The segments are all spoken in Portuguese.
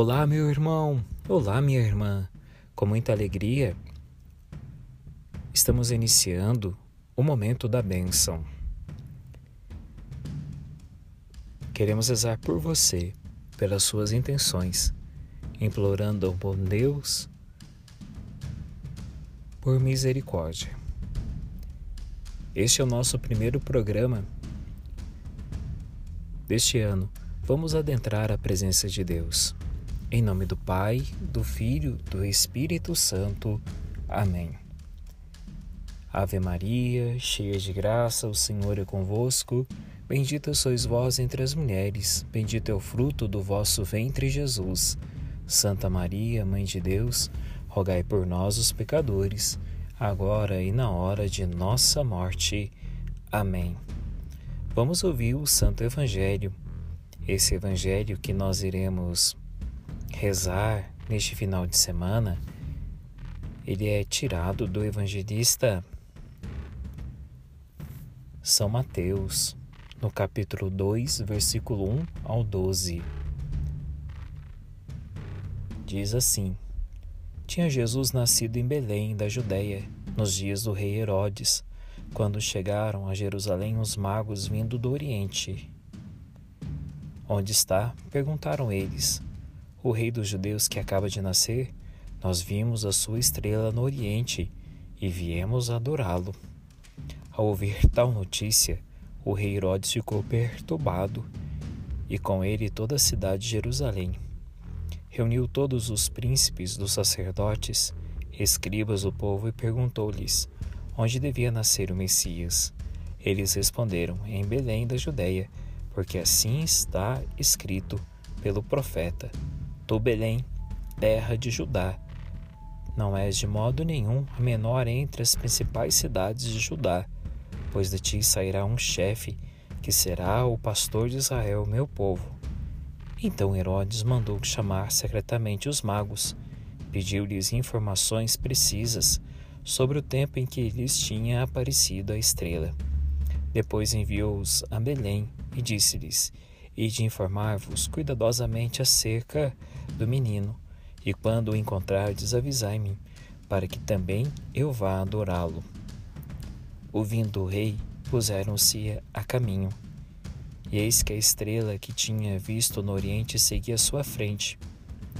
Olá, meu irmão! Olá, minha irmã! Com muita alegria, estamos iniciando o momento da bênção. Queremos rezar por você, pelas suas intenções, implorando ao bom Deus por misericórdia. Este é o nosso primeiro programa deste ano. Vamos adentrar a presença de Deus. Em nome do Pai, do Filho, do Espírito Santo. Amém. Ave Maria, cheia de graça, o Senhor é convosco. Bendita sois vós entre as mulheres, bendito é o fruto do vosso ventre, Jesus. Santa Maria, Mãe de Deus, rogai por nós, os pecadores, agora e na hora de nossa morte. Amém. Vamos ouvir o Santo Evangelho. Esse Evangelho que nós iremos rezar neste final de semana, ele é tirado do evangelista São Mateus, no capítulo 2, versículo 1 ao 12. Diz assim: Tinha Jesus nascido em Belém, da Judéia, nos dias do rei Herodes, quando chegaram a Jerusalém os magos vindo do Oriente. Onde está? perguntaram eles o rei dos judeus que acaba de nascer, nós vimos a sua estrela no Oriente e viemos adorá-lo. Ao ouvir tal notícia, o rei Herodes ficou perturbado e com ele toda a cidade de Jerusalém. Reuniu todos os príncipes dos sacerdotes, escribas do povo e perguntou-lhes onde devia nascer o Messias. Eles responderam: Em Belém da Judéia, porque assim está escrito pelo profeta. Tu, Belém, terra de Judá, não és de modo nenhum a menor entre as principais cidades de Judá, pois de ti sairá um chefe que será o pastor de Israel, meu povo. Então Herodes mandou chamar secretamente os magos, pediu-lhes informações precisas sobre o tempo em que lhes tinha aparecido a estrela. Depois enviou-os a Belém e disse-lhes: e de informar-vos cuidadosamente acerca do menino, e quando o encontrardes, avisai-me, para que também eu vá adorá-lo. Ouvindo o rei, puseram-se a caminho. E eis que a estrela que tinha visto no oriente seguia sua frente,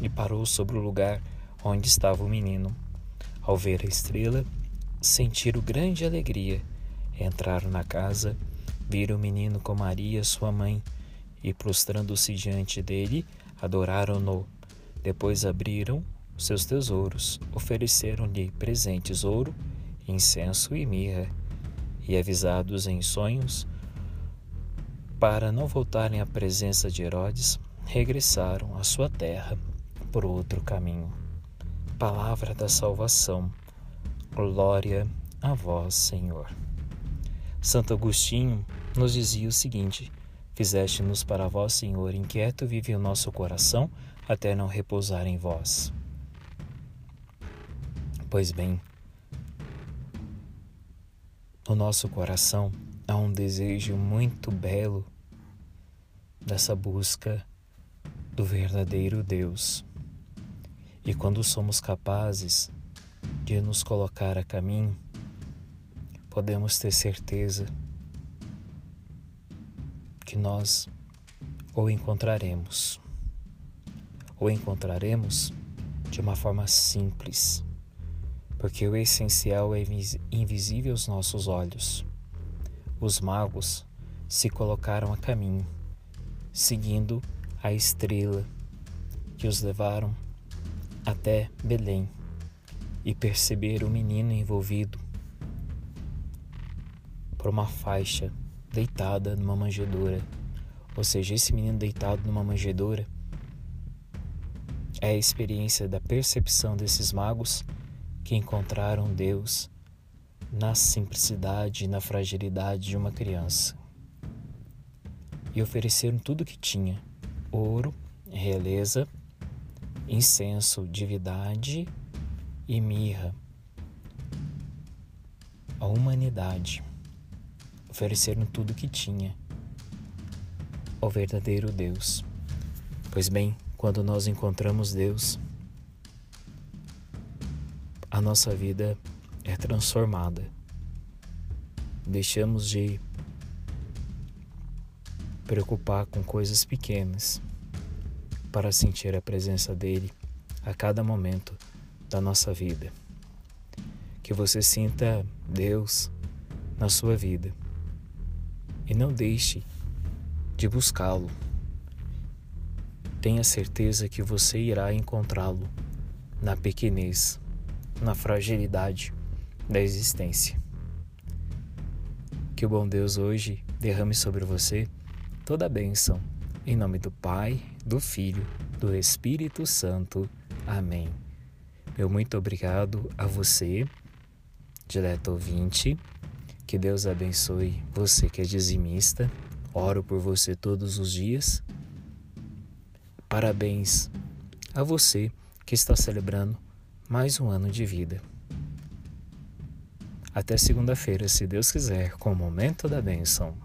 e parou sobre o lugar onde estava o menino. Ao ver a estrela, sentiram grande alegria. Entraram na casa, viram o menino com Maria, sua mãe, e, prostrando-se diante dele, adoraram-no. Depois abriram seus tesouros, ofereceram-lhe presentes ouro, incenso e mirra, e avisados em sonhos, para não voltarem à presença de Herodes, regressaram à sua terra por outro caminho. Palavra da salvação. Glória a vós, Senhor. Santo Agostinho nos dizia o seguinte: Fizeste-nos para vós, Senhor, inquieto vive o nosso coração, até não repousar em vós. Pois bem, no nosso coração há um desejo muito belo dessa busca do verdadeiro Deus. E quando somos capazes de nos colocar a caminho, podemos ter certeza que nós o encontraremos. O encontraremos de uma forma simples, porque o essencial é invisível aos nossos olhos. Os magos se colocaram a caminho, seguindo a estrela que os levaram até Belém e perceberam o menino envolvido por uma faixa deitada numa manjedoura. Ou seja, esse menino deitado numa manjedoura é a experiência da percepção desses magos que encontraram Deus na simplicidade e na fragilidade de uma criança. E ofereceram tudo o que tinha: ouro, realeza, incenso, divindade e mirra. A humanidade ofereceram tudo o que tinha ao verdadeiro Deus. Pois bem, quando nós encontramos Deus, a nossa vida é transformada. Deixamos de preocupar com coisas pequenas para sentir a presença dele a cada momento da nossa vida. Que você sinta Deus na sua vida e não deixe de buscá-lo. Tenha certeza que você irá encontrá-lo na pequenez, na fragilidade da existência. Que o bom Deus hoje derrame sobre você toda a bênção. Em nome do Pai, do Filho, do Espírito Santo. Amém. Meu muito obrigado a você, direto ouvinte. Que Deus abençoe você que é dizimista. Oro por você todos os dias. Parabéns a você que está celebrando mais um ano de vida. Até segunda-feira, se Deus quiser, com o momento da bênção.